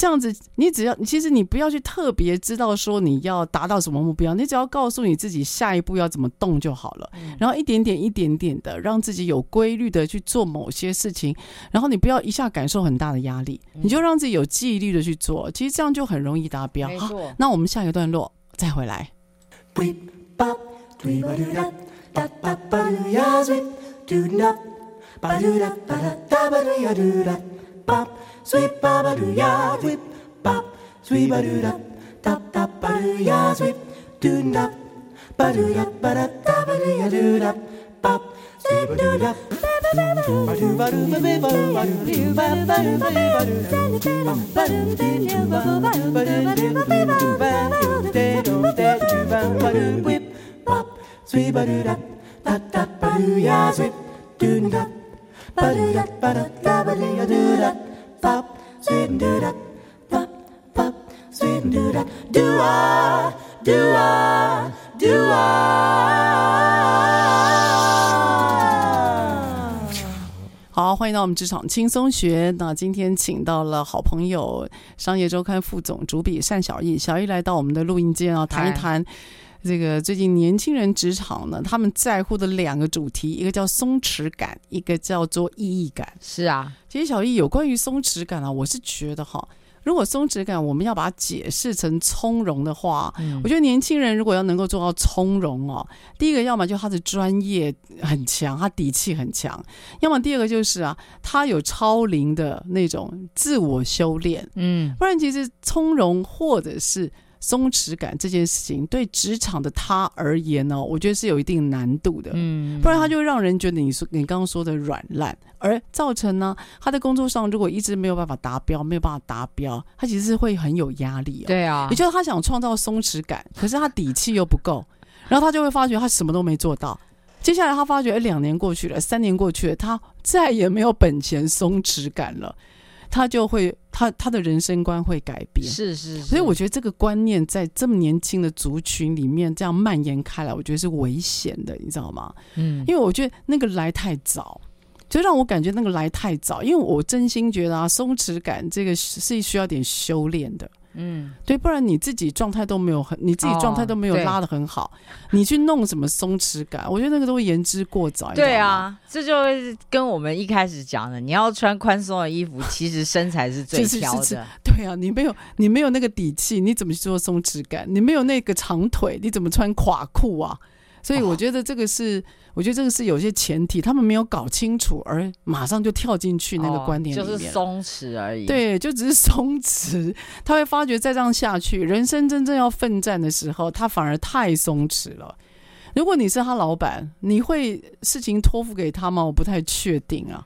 这样子，你只要其实你不要去特别知道说你要达到什么目标，你只要告诉你自己下一步要怎么动就好了。然后一点点一点点的让自己有规律的去做某些事情，然后你不要一下感受很大的压力，你就让自己有纪律的去做。其实这样就很容易达标。好，那我们下一个段落再回来。
bop, sweep ba ba doo ya, sweep bop, sweep ba doo da, da da ba doo ya, sweep doo da, ba doo da ba da da ba doo ya doo da, bop, sweep doo da. Whip, bop, sweep a doo da, da da ba doo ya, sweep doo da.
好，欢迎到我们职场轻松学。那今天请到了好朋友，商业周刊副总主笔单小艺，小艺来到我们的录音间啊，谈一谈这个最近年轻人职场呢，他们在乎的两个主题，一个叫松弛感，一个叫做意义感。
是啊，
其实小易有关于松弛感啊，我是觉得哈。如果松弛感，我们要把它解释成从容的话，嗯、我觉得年轻人如果要能够做到从容哦，第一个要么就他的专业很强，他底气很强；要么第二个就是啊，他有超龄的那种自我修炼。嗯，不然其实从容或者是。松弛感这件事情对职场的他而言呢，我觉得是有一定难度的。嗯，不然他就会让人觉得你说你刚刚说的软烂，而造成呢他在工作上如果一直没有办法达标，没有办法达标，他其实是会很有压力。
对啊，
也就是他想创造松弛感，可是他底气又不够，然后他就会发觉他什么都没做到。接下来他发觉，哎，两年过去了，三年过去了，他再也没有本钱松弛感了。他就会，他他的人生观会改变，
是是，是，
所以我觉得这个观念在这么年轻的族群里面这样蔓延开来，我觉得是危险的，你知道吗？嗯，因为我觉得那个来太早，就让我感觉那个来太早，因为我真心觉得啊，松弛感这个是需要点修炼的。嗯，对，不然你自己状态都没有很，你自己状态都没有拉的很好，哦、你去弄什么松弛感？我觉得那个都会言之过早。
对啊，这就跟我们一开始讲的，你要穿宽松的衣服，其实身材是最 挑的。是是是
对啊，你没有你没有那个底气，你怎么去做松弛感？你没有那个长腿，你怎么穿垮裤啊？所以我觉得这个是，哦、我觉得这个是有些前提，他们没有搞清楚，而马上就跳进去那个观点里面，
哦、就是松弛而已。
对，就只是松弛。他会发觉再这样下去，人生真正要奋战的时候，他反而太松弛了。如果你是他老板，你会事情托付给他吗？我不太确定啊。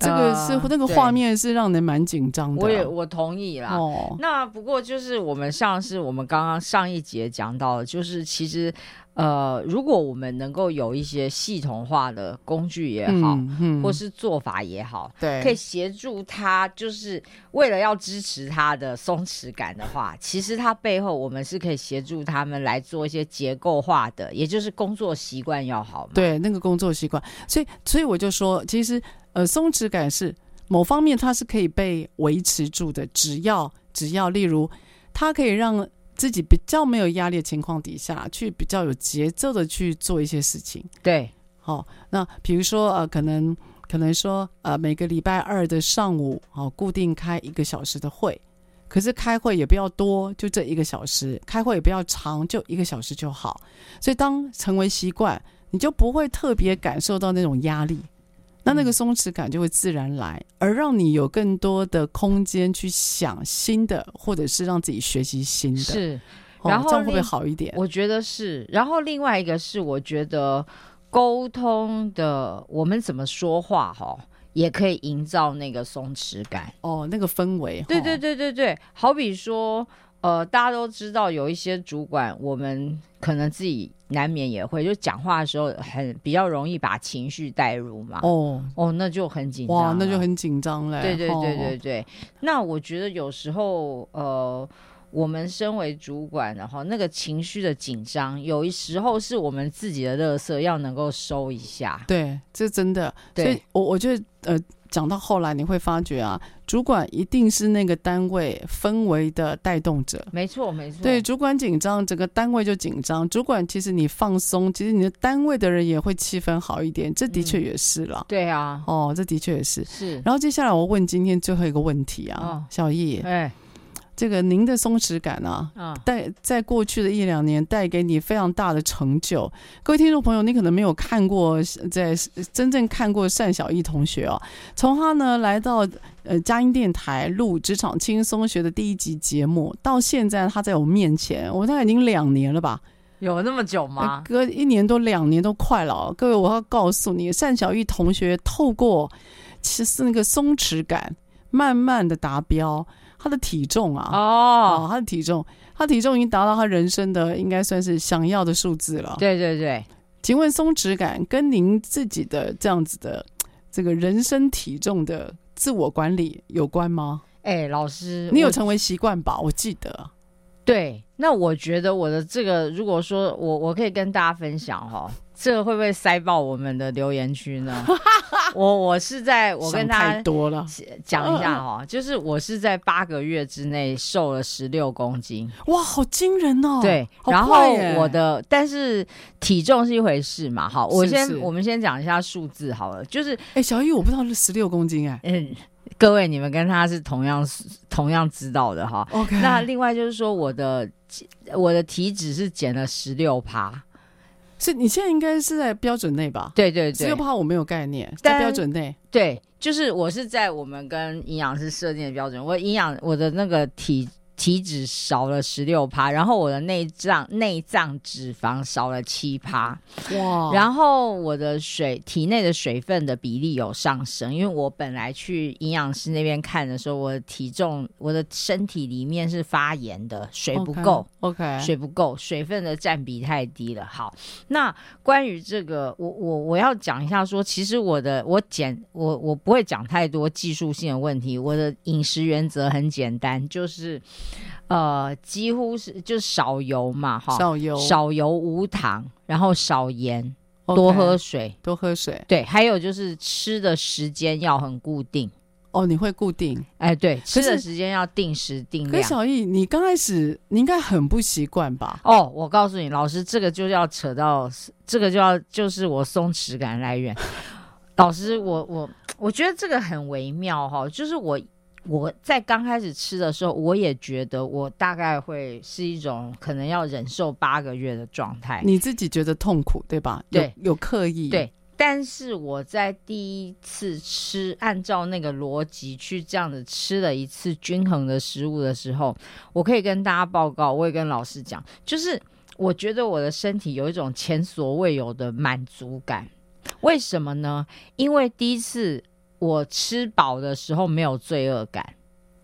这个是、呃、那个画面是让人蛮紧张的，
我也我同意啦。哦，那不过就是我们像是我们刚刚上一节讲到的，就是其实呃，如果我们能够有一些系统化的工具也好，
嗯嗯、
或是做法也好，
对，
可以协助他，就是为了要支持他的松弛感的话，其实他背后我们是可以协助他们来做一些结构化的，也就是工作习惯要好
嘛。对，那个工作习惯，所以所以我就说，其实呃，松弛感是某方面它是可以被维持住的，只要只要例如它可以让。自己比较没有压力的情况底下去比较有节奏的去做一些事情，
对，
好、哦，那比如说呃，可能可能说呃，每个礼拜二的上午，哦，固定开一个小时的会，可是开会也不要多，就这一个小时，开会也不要长，就一个小时就好。所以当成为习惯，你就不会特别感受到那种压力。那那个松弛感就会自然来，而让你有更多的空间去想新的，或者是让自己学习新的。
是，然后、
哦、这样会不会好一点？
我觉得是。然后另外一个是，我觉得沟通的我们怎么说话哈，也可以营造那个松弛感。
哦，那个氛围。
对对对对对，好比说。呃，大家都知道有一些主管，我们可能自己难免也会，就讲话的时候很比较容易把情绪带入嘛。
哦
哦，那就很紧张。
哇，那就很紧张嘞。
对对对对对。哦、那我觉得有时候，呃，我们身为主管然后，那个情绪的紧张，有一时候是我们自己的乐色要能够收一下。
对，这真的。
对。
所以我我觉得，呃。讲到后来，你会发觉啊，主管一定是那个单位氛围的带动者。
没错，没错。
对，主管紧张，整个单位就紧张。主管其实你放松，其实你的单位的人也会气氛好一点。这的确也是了。
嗯、对啊。
哦，这的确也是。
是。
然后接下来我问今天最后一个问题啊，
哦、
小易。
哎。
这个您的松弛感啊，带在过去的一两年带给你非常大的成就。各位听众朋友，你可能没有看过，在真正看过单小艺同学哦，从他呢来到呃佳音电台录职场轻松学的第一集节目，到现在他在我面前，我大概已经两年了吧？
有那么久吗？
隔一年多两年都快了。各位，我要告诉你，单小艺同学透过其实那个松弛感，慢慢的达标。他的体重啊，
哦，
哦，他的体重，他体重已经达到他人生的应该算是想要的数字了。
对对对，
请问松弛感跟您自己的这样子的这个人生体重的自我管理有关吗？
哎，老师，
你有成为习惯吧？我，我记得。
对，那我觉得我的这个，如果说我我可以跟大家分享哈。这个会不会塞爆我们的留言区呢？我我是在我跟他
多了
讲一下哈、哦，就是我是在八个月之内瘦了十六公斤，
哇，好惊人哦！
对，然后我的但是体重是一回事嘛，好，我先我们先讲一下数字好了，就是
哎，小易我不知道是十六公斤哎，
嗯，各位你们跟他是同样同样知道的哈。
OK，
那另外就是说我的我的体脂是减了十六趴。
是你现在应该是在标准内吧？
对对对，
只有怕我没有概念，在标准内。
对，就是我是在我们跟营养师设定的标准，我营养我的那个体。体脂少了十六趴，然后我的内脏内脏脂肪少了七趴，哇！然后我的水体内的水分的比例有上升，因为我本来去营养师那边看的时候，我的体重我的身体里面是发炎的，水不够
，OK，
水不够，水分的占比太低了。好，那关于这个，我我我要讲一下说，说其实我的我减我我不会讲太多技术性的问题，我的饮食原则很简单，就是。呃，几乎是就少油嘛，哈，
少油，
少油无糖，然后少盐，okay, 多喝水，
多喝水。
对，还有就是吃的时间要很固定。
哦，你会固定？
哎，对，吃的时间要定时定量。
可小易，你刚开始你应该很不习惯吧？
哦，我告诉你，老师，这个就要扯到，这个就要就是我松弛感来源。老师，我我我觉得这个很微妙哈，就是我。我在刚开始吃的时候，我也觉得我大概会是一种可能要忍受八个月的状态。
你自己觉得痛苦，对吧？
对，
有，有刻意。
对，但是我在第一次吃，按照那个逻辑去这样子吃了一次均衡的食物的时候，我可以跟大家报告，我也跟老师讲，就是我觉得我的身体有一种前所未有的满足感。为什么呢？因为第一次。我吃饱的时候没有罪恶感，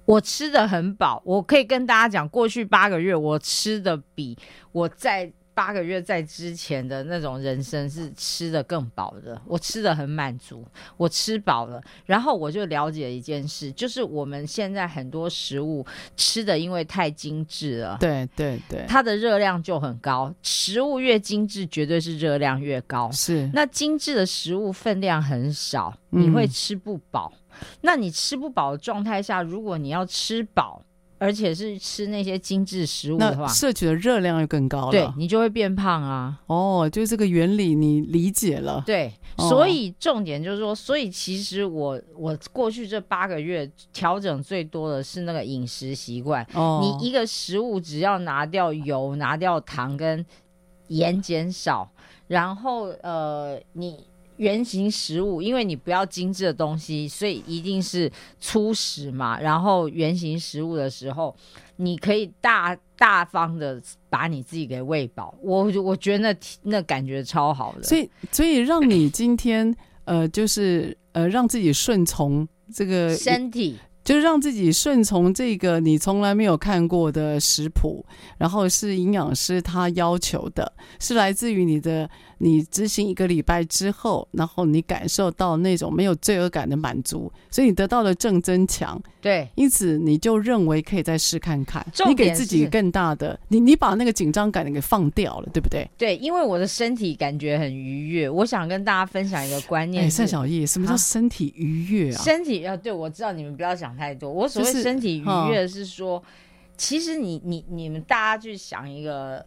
我吃的很饱。我可以跟大家讲，过去八个月我吃的比我在八个月在之前的那种人生是吃的更饱的，我吃的很满足，我吃饱了，然后我就了解一件事，就是我们现在很多食物吃的因为太精致了，
对对对，
它的热量就很高，食物越精致，绝对是热量越高。
是，
那精致的食物分量很少，你会吃不饱。嗯、那你吃不饱的状态下，如果你要吃饱，而且是吃那些精致食物的话，
摄取的热量又更高了，
对，你就会变胖啊。
哦，就这个原理你理解了。
对，哦、所以重点就是说，所以其实我我过去这八个月调整最多的是那个饮食习惯。哦，你一个食物只要拿掉油、拿掉糖跟盐减少，然后呃你。原型食物，因为你不要精致的东西，所以一定是粗食嘛。然后圆形食物的时候，你可以大大方的把你自己给喂饱。我我觉得那那感觉超好的。
所以所以让你今天呃，就是呃，让自己顺从这个
身体。
就是让自己顺从这个你从来没有看过的食谱，然后是营养师他要求的，是来自于你的你执行一个礼拜之后，然后你感受到那种没有罪恶感的满足，所以你得到了正增强。
对，
因此你就认为可以再试看看，你给自己更大的，你你把那个紧张感给放掉了，对不对？
对，因为我的身体感觉很愉悦，我想跟大家分享一个观念。哎，
赛小艺，什么叫身体愉悦啊？
身体啊，对，我知道你们不要想。太多，我所谓身体愉悦是说，其实你你你们大家去想一个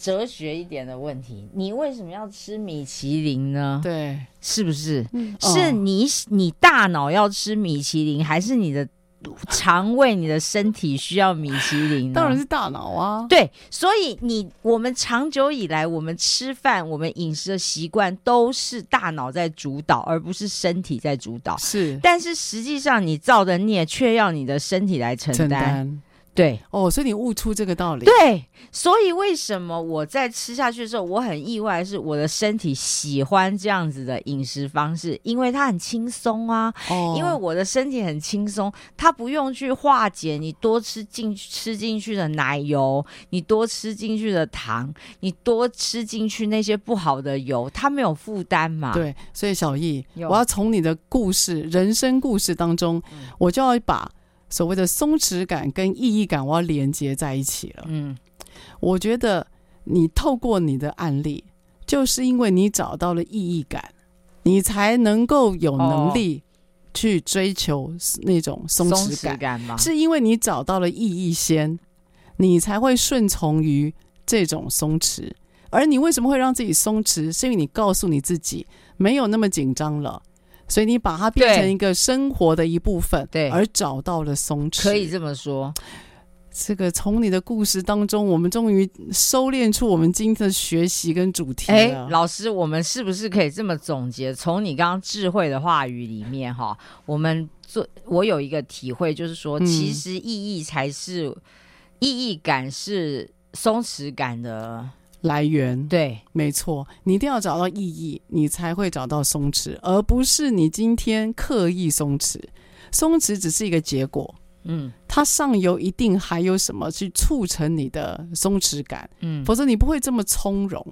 哲学一点的问题，你为什么要吃米其林呢？
对，
是不是？嗯、是你你大脑要吃米其林，还是你的？肠胃，你的身体需要米其林，
当然是大脑啊。
对，所以你我们长久以来，我们吃饭，我们饮食的习惯都是大脑在主导，而不是身体在主导。
是，
但是实际上你造的孽，却要你的身体来承担。对
哦，所以你悟出这个道理。
对，所以为什么我在吃下去的时候，我很意外，是我的身体喜欢这样子的饮食方式，因为它很轻松啊。哦，因为我的身体很轻松，它不用去化解你多吃进吃进去的奶油，你多吃进去的糖，你多吃进去那些不好的油，它没有负担嘛。
对，所以小易，我要从你的故事、人生故事当中，嗯、我就要把。所谓的松弛感跟意义感，我要连接在一起了。嗯，我觉得你透过你的案例，就是因为你找到了意义感，你才能够有能力去追求那种松弛感。松弛感？是因为你找到了意义先，你才会顺从于这种松弛。而你为什么会让自己松弛？是因为你告诉你自己没有那么紧张了。所以你把它变成一个生活的一部分，对，而找到了松弛，
可以这么说。
这个从你的故事当中，我们终于收敛出我们今天的学习跟主
题老师，我们是不是可以这么总结？从你刚刚智慧的话语里面，哈，我们做，我有一个体会，就是说，其实意义才是、嗯、意义感，是松弛感的。
来源
对，
没错，你一定要找到意义，你才会找到松弛，而不是你今天刻意松弛。松弛只是一个结果，嗯，它上游一定还有什么去促成你的松弛感，嗯，否则你不会这么从容，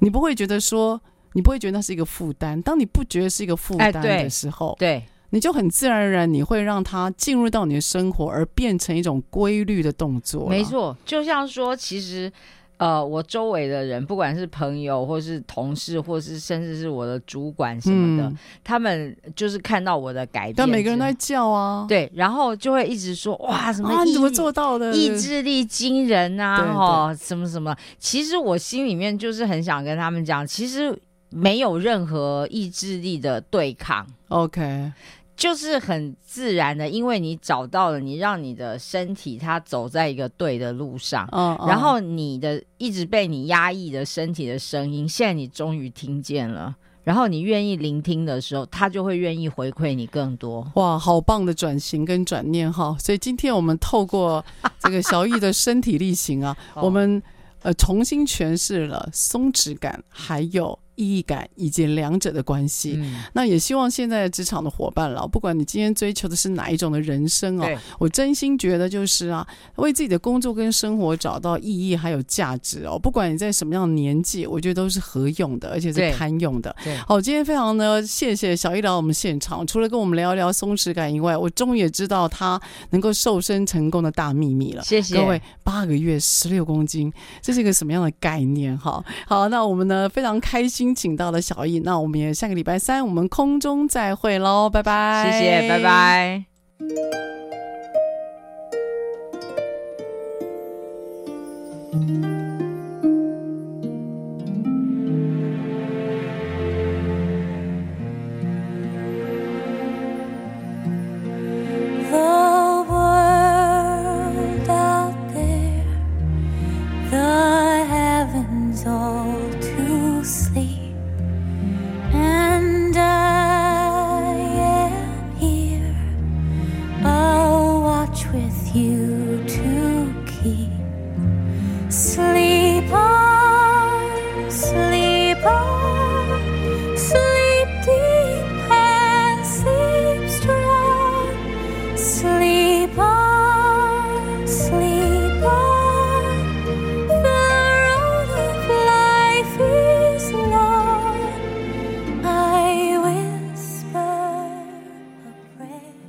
你不会觉得说，你不会觉得那是一个负担。当你不觉得是一个负担的时候，
哎、对，
你就很自然而然，你会让它进入到你的生活，而变成一种规律的动作。
没错，就像说，其实。呃，我周围的人，不管是朋友，或是同事，或是甚至是我的主管什么的，嗯、他们就是看到我的改变，
但每个人都在叫啊，
对，然后就会一直说哇，什么、
啊、你怎么做到的？
意志力惊人啊，哈，什么什么。其实我心里面就是很想跟他们讲，其实没有任何意志力的对抗。
OK。
就是很自然的，因为你找到了，你让你的身体它走在一个对的路上，嗯，然后你的一直被你压抑的身体的声音，现在你终于听见了，然后你愿意聆听的时候，他就会愿意回馈你更多。
哇，好棒的转型跟转念哈！所以今天我们透过 这个小艺的身体力行啊，我们呃重新诠释了松弛感还有意义感以及两者的关
系。
那也希望现在职场的伙伴了，不管你今天追求的是哪一种的人生哦，我真心觉得就是啊，为自己的工作跟生活找到意义还有价值哦。不管你在什么样的年纪，我觉得都是合用的，而且是堪用的。好，今天非常呢，谢谢小艺来我们现场，除了跟我们聊一聊松弛感以外，我终于也知道他能够瘦身成功的大秘密了。
谢谢
各位，八个月十六公斤，这是一个什么样的概念？哈，好，那我们呢非常开心，请到了小艺，那我们也下个礼拜三我们空中再会喽，拜拜，
谢谢，拜拜。